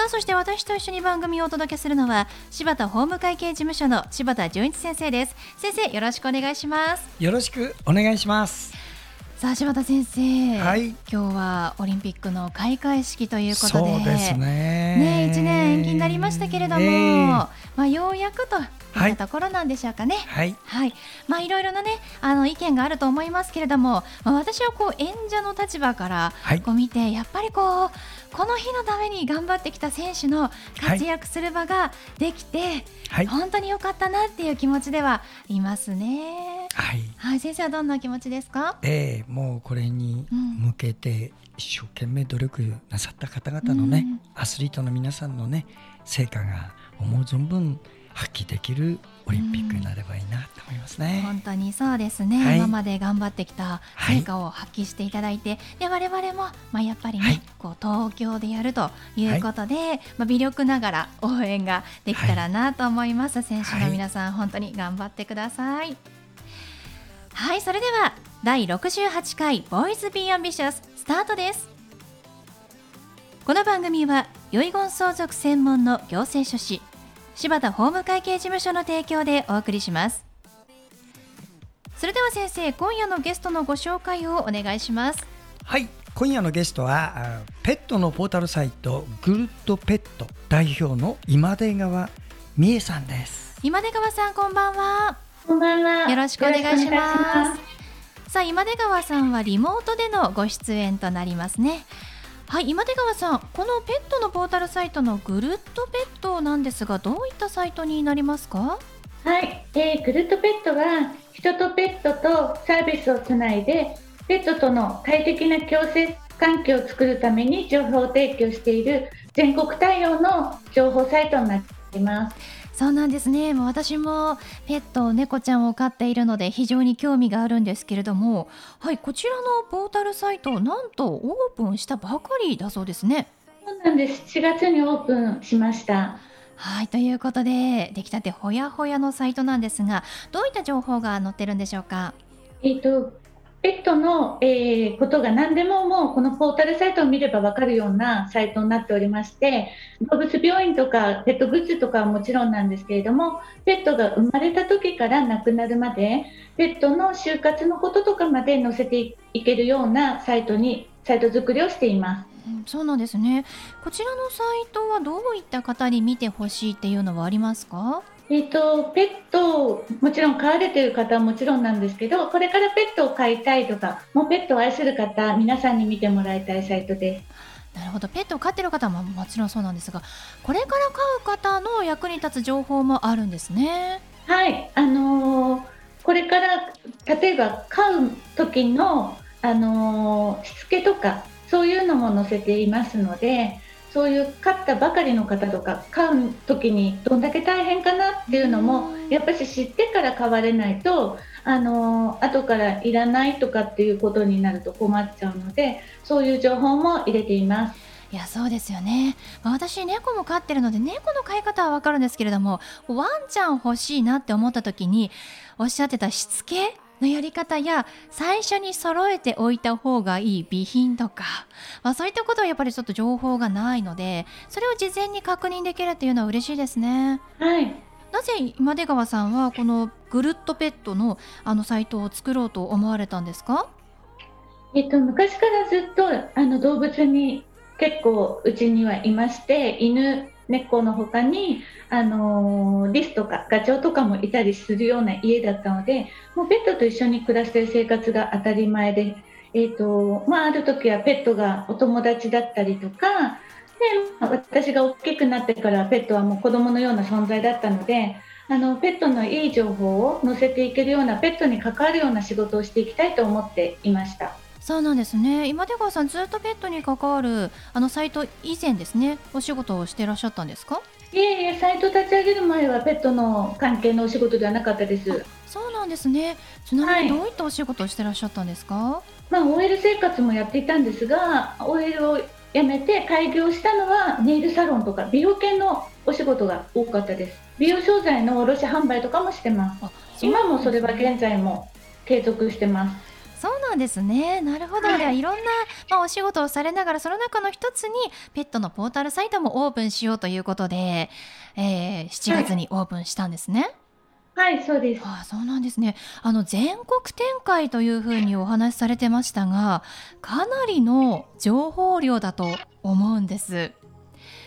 さあそして私と一緒に番組をお届けするのは柴田法務会計事務所の柴田純一先生です。先生よろしくお願いします。よろしくお願いします。さあ柴田先生、はい、今日はオリンピックの開会式ということで。そうですね。ね1年延期になりましたけれども、えー、まあ、ようやくといったところなんでしょうかね。はい、はい、まあいろいろなねあの意見があると思いますけれども、まあ、私はこう演者の立場からこう見て、はい、やっぱりこうこの日のために頑張ってきた選手の活躍する場ができて、はい、本当に良かったなっていう気持ちではいますね。はい、はい、先生はどんな気持ちですか？ええー、もうこれに向けて一生懸命努力なさった方々のね、うん、アスリートの皆さんのね成果が思う存分発揮できるオリンピックになればいいなと思いますね。本当にそうですね、はい、今まで頑張ってきた成果を発揮していただいて、はい、で我々もまあやっぱりね、はい、こう東京でやるということで、まあ微力ながら応援ができたらなと思います。選手の皆さん、本当に頑張ってください。はい、それでは第68回ボーイズビーアンビシャススタートです。この番組は遺言相続専門の行政書士柴田法務会計事務所の提供でお送りします。それでは先生今夜のゲストのご紹介をお願いします。はい今夜のゲストはペットのポータルサイトグルッドペット代表の今出川美恵さんです。今出川さんこんばんは。こんばんは。よろしくお願いします。さあ今出川さんはリモートでのご出演となりますねはい今出川さん。このペットのポータルサイトのグルッドペットなんですがどういったサイトになりますか？はい、えー、グルッドペットは人とペットとサービスをつないでペットとの快適な共生環境を作るために情報を提供している全国対応の情報サイトになっています。そうなんですね。もう私もペット猫ちゃんを飼っているので非常に興味があるんですけれどもはいこちらのポータルサイトなんとオープンしたばかりだそうですね。そうなんです。4月にオープンしました。はいということで出来たてほやほやのサイトなんですがどういった情報が載ってるんでしょうか？えっ、とペットの、えー、ことが何でももうこのポータルサイトを見れば分かるようなサイトになっておりまして動物病院とかペットグッズとかはもちろんなんですけれどもペットが生まれた時から亡くなるまでペットの就活のこととかまで載せていけるようなサイトにサイト作りをしています。そうなんですね。こちらのサイトはどういった方に見てほしいっていうのはありますか？えーと、ペットもちろん飼われている方はもちろんなんですけどこれからペットを飼いたいとかもうペットを愛する方皆さんに見てもらいたいサイトです。なるほどペットを飼っている方ももちろんそうなんですがこれから飼う方の役に立つ情報もあるんですね。はいあのー、これから例えば飼う時の、あのー、しつけとかそういうのも載せていますのでそういう飼ったばかりの方とか飼う時にどんだけ大変かなっていうのもやっぱり知ってから飼われないとあの後からいらないとかっていうことになると困っちゃうのでそういう情報も入れています。いやそうですよね、まあ、私猫も飼ってるので猫の飼い方は分かるんですけれどもワンちゃん欲しいなって思った時におっしゃってたしつけのやり方や最初に揃えておいた方がいい備品とか、まあ、そういったことはやっぱりちょっと情報がないのでそれを事前に確認できるっていうのは嬉しいですね。はいなぜ今出川さんはこのグルッドペットのあのサイトを作ろうと思われたんですか？えっと、昔からずっとあの動物に結構うちにはいまして犬猫の他に、あの、リスとかガチョウとかもいたりするような家だったのでもうペットと一緒に暮らしてる生活が当たり前で、えーとまあ、ある時はペットがお友達だったりとかで私が大きくなってからペットはもう子供のような存在だったのであのペットのいい情報を載せていけるようなペットに関わるような仕事をしていきたいと思っていました。そうなんですね。今出川さんずっとペットに関わるあのサイト以前ですね。お仕事をしていらっしゃったんですか？いえいえサイト立ち上げる前はペットの関係のお仕事ではなかったです。そうなんですね。ちなみにどういったお仕事をしてらっしゃったんですか、はい、まあ OL 生活もやっていたんですが OL を辞めて開業したのはネイルサロンとか美容系のお仕事が多かったです。美容商材の卸販売とかもしてます。今もそれは現在も継続してますなんですねなるほど、はい、ではいろんな、まあ、お仕事をされながらその中の一つにペットのポータルサイトもオープンしようということで、えー、7月にオープンしたんですね。はい、はい、そうです。あそうなんですね。あの全国展開というふうにお話しされてましたが、かなりの情報量だと思うんです。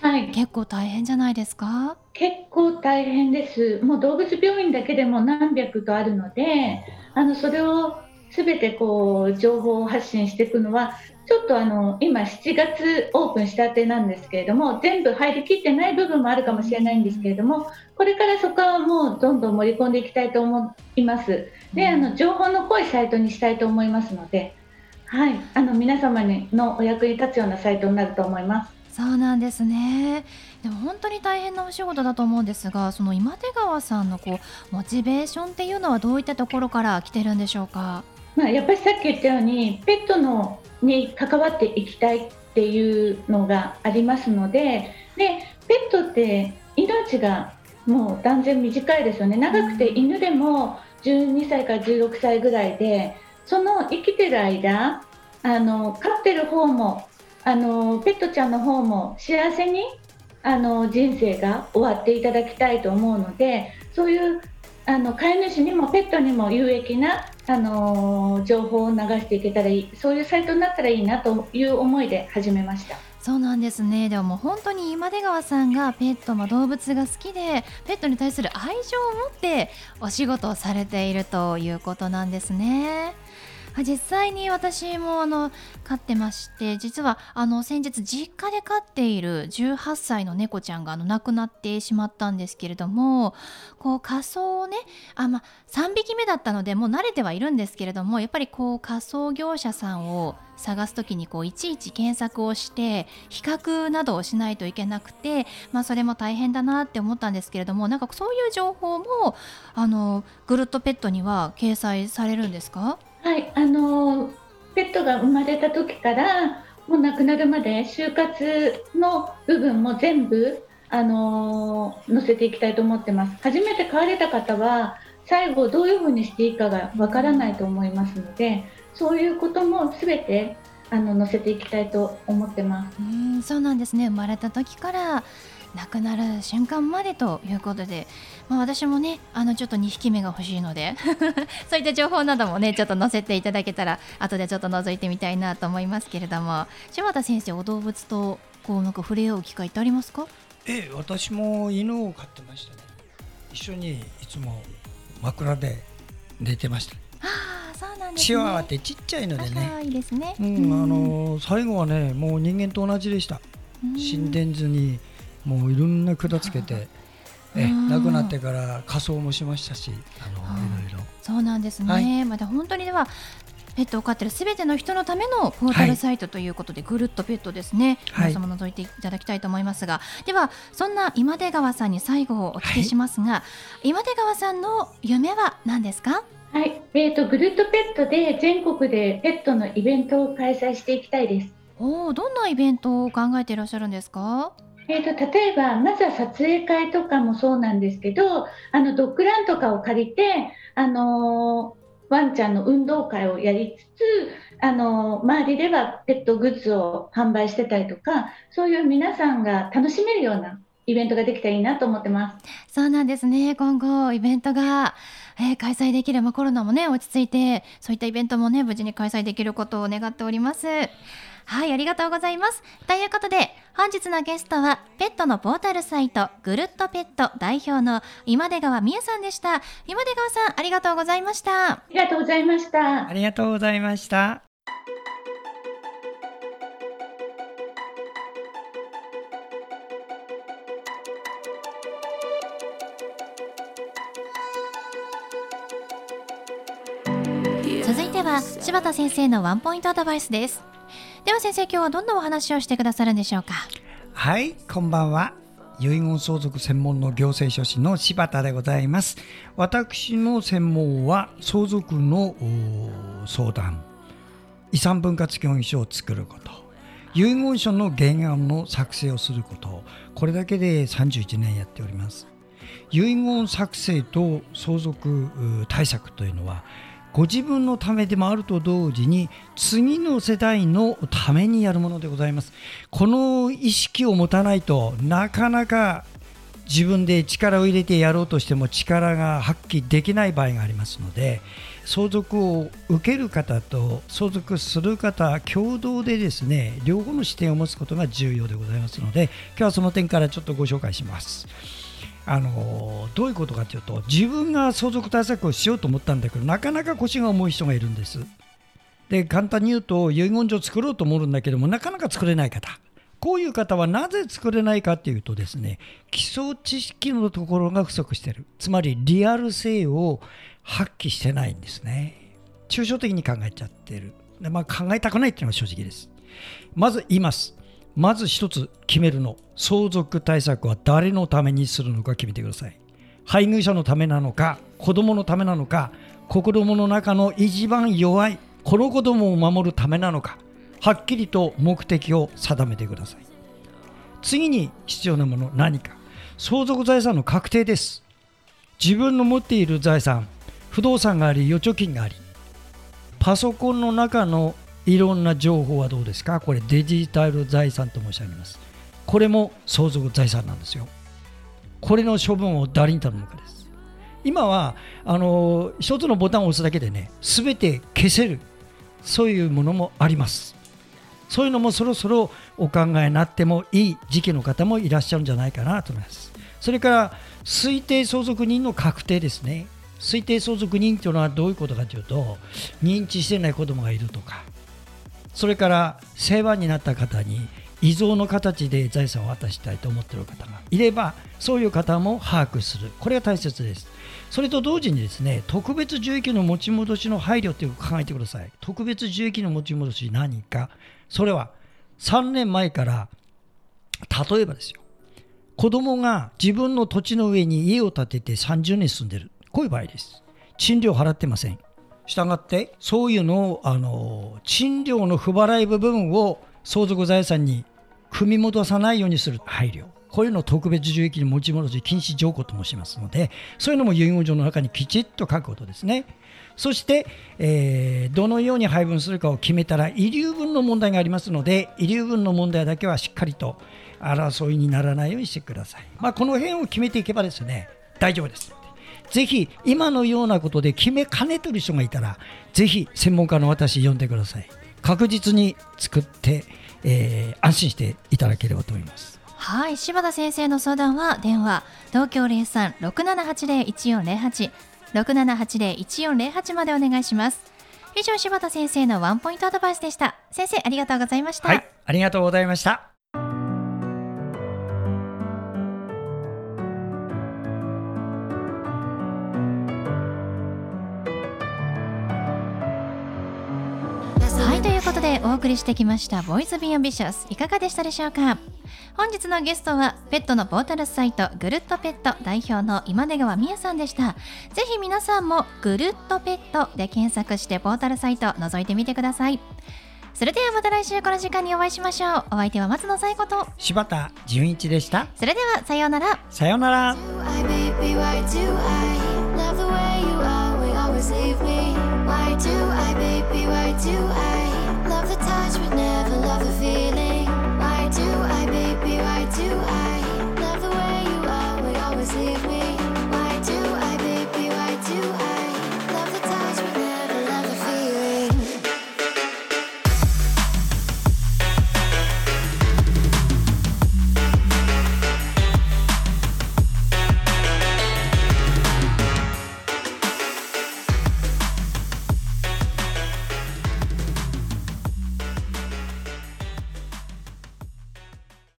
はい、結構大変じゃないですか？結構大変です。もう動物病院だけでも何百とあるので、あのそれをすべてこう情報を発信していくのはちょっとあの今7月オープンしたてなんですけれども全部入りきってない部分もあるかもしれないんですけれどもこれからそこはもうどんどん盛り込んでいきたいと思います。であの情報の濃いサイトにしたいと思いますので、はい、あの皆様のお役に立つようなサイトになると思います。そうなんですね。でも本当に大変なお仕事だと思うんですがその今出川さんのこうモチベーションっていうのはどういったところから来てるんでしょうか？まあ、やっぱりさっき言ったようにペットのに関わっていきたいっていうのがありますのででペットって命がもう断然短いですよね。長くて犬でも12歳から16歳ぐらいでその生きてる間あの飼ってる方もあのペットちゃんの方も幸せにあの人生が終わっていただきたいと思うのでそういうあの飼い主にもペットにも有益なあの情報を流していけたらいいそういうサイトになったらいいなという思いで始めました。そうなんですねでももう本当に今出川さんがペット、も、動物が好きでペットに対する愛情を持ってお仕事をされているということなんですね。実際に私もあの飼ってまして実はあの先日実家で飼っている18歳の猫ちゃんがあの亡くなってしまったんですけれどもこう仮装をねあ、ま、3匹目だったのでもう慣れてはいるんですけれどもやっぱりこう仮装業者さんを探す時にこういちいち検索をして比較などをしないといけなくて、まあ、それも大変だなって思ったんですけれどもなんかそういう情報もあのグルッとペットには掲載されるんですか？はい、あのペットが生まれた時からもう亡くなるまで就活の部分も全部あの載せていきたいと思ってます。初めて飼われた方は最後どういうふうにしていいかがわからないと思いますので、そういうこともすべてあの載せていきたいと思ってます。うんそうなんですね。生まれた時から亡くなる瞬間までということで、まあ、私もねあのちょっと2匹目が欲しいので そういった情報などもねちょっと載せていただけたら後でちょっと覗いてみたいなと思いますけれども柴田先生お動物とこうなんか触れ合う機会ってありますか？ええ私も犬を飼ってましたね。一緒にいつも枕で寝てました。ああそうなんです、ね、チワワってちっちゃいのでね。いいですね、うん、あの最後はねもう人間と同じでした。死ん。でんずにもういろんな管つけて。え亡くなってから仮装もしましたしあのいろいろ。そうなんですね、はい、また本当にではペットを飼ってるすべての人のためのポータルサイトということで、はい、ぐるっとペットですね、はい、皆様覗いていただきたいと思いますが。ではそんな今出川さんに最後お聞きしますが、はい、今出川さんの夢は何ですか？はい、えーと、ぐるっとペットで全国でペットのイベントを開催していきたいです。おおどんなイベントを考えていらっしゃるんですか？えーと、例えばまずは撮影会とかもそうなんですけどあのドッグランとかを借りて、あのー、ワンちゃんの運動会をやりつつ、あのー、周りではペットグッズを販売してたりとかそういう皆さんが楽しめるようなイベントができたらいいなと思ってますそうなんですね今後イベントが、えー、開催できる、まあ、コロナもね落ち着いてそういったイベントもね無事に開催できることを願っております。はい、ありがとうございます。ということで、本日のゲストは、ペットのポータルサイト、ぐるっとペット代表の今出川美恵さんでした。今出川さん、ありがとうございました。ありがとうございました。ありがとうございました。柴田先生のワンポイントアドバイスです。では先生今日はどんなお話をしてくださるんでしょうか？はいこんばんは。遺言相続専門の行政書士の柴田でございます。私の専門は相続の相談。遺産分割協議書を作ること。遺言書の原案の作成をすること。これだけで31年やっております。遺言作成と相続対策というのはご自分のためでもあると同時に次の世代のためにやるものでございますこの意識を持たないとなかなか自分で力を入れてやろうとしても力が発揮できない場合がありますので相続を受ける方と相続する方共同でですね両方の視点を持つことが重要でございますので今日はその点からちょっとご紹介します。あのどういうことかというと自分が相続対策をしようと思ったんだけどなかなか腰が重い人がいるんです。で簡単に言うと遺言状作ろうと思うんだけどもなかなか作れない方。こういう方はなぜ作れないかというとですね基礎知識のところが不足している。つまりリアル性を発揮してないんですね。抽象的に考えちゃってる。で、まあ、考えたくないっていうのが正直です。まず言います。まず一つ決めるの。相続対策は誰のためにするのか決めてください。配偶者のためなのか子供のためなのか子供の中の一番弱いこの子供を守るためなのかはっきりと目的を定めてください。次に必要なもの何か。相続財産の確定です。自分の持っている財産不動産があり預貯金がありパソコンの中のいろんな情報はどうですか？これデジタル財産と申し上げます。これも相続財産なんですよ。これの処分を誰に頼むかです。今はあの一つのボタンを押すだけでね全て消せる。そういうものもあります。そういうのもそろそろお考えになってもいい時期の方もいらっしゃるんじゃないかなと思います。それから推定相続人の確定ですね。推定相続人というのはどういうことかというと認知してない子供がいるとかそれから世話になった方に遺贈の形で財産を渡したいと思っている方がいればそういう方も把握する。これが大切です。それと同時にですね特別受益の持ち戻しの配慮という考えてください。特別受益の持ち戻し何か。それは3年前から例えばですよ。子供が自分の土地の上に家を建てて30年住んでる。こういう場合です。賃料払ってません。したがってそういうのをあの賃料の不払い部分を相続財産に組み戻さないようにする。配慮。こういうのを特別受益に持ち戻し禁止条項と申しますのでそういうのも遺言状の中にきちっと書くことですね。そして、えー、どのように配分するかを決めたら遺留分の問題がありますので遺留分の問題だけはしっかりと争いにならないようにしてください、まあ、この辺を決めていけばですね大丈夫です。ぜひ今のようなことで決めかねてる人がいたらぜひ専門家の私呼んでください。確実に作って、えー、安心していただければと思います。はい柴田先生の相談は電話東京0367801408 6780-1408までお願いします。以上柴田先生のワンポイントアドバイスでした。先生ありがとうございました。はいありがとうございましたでお送りしてきました Boys Be Ambitious いかがでしたでしょうか？本日のゲストはペットのポータルサイトぐるっとペット代表の今出川美也さんでした。ぜひ皆さんもぐるっとペットで検索してポータルサイト覗いてみてください。それではまた来週この時間にお会いしましょう。お相手は松野紗友子と柴田純一でした。それではさようなら。さようなら。Why do I, baby, why do I? The touch but never love the feeling?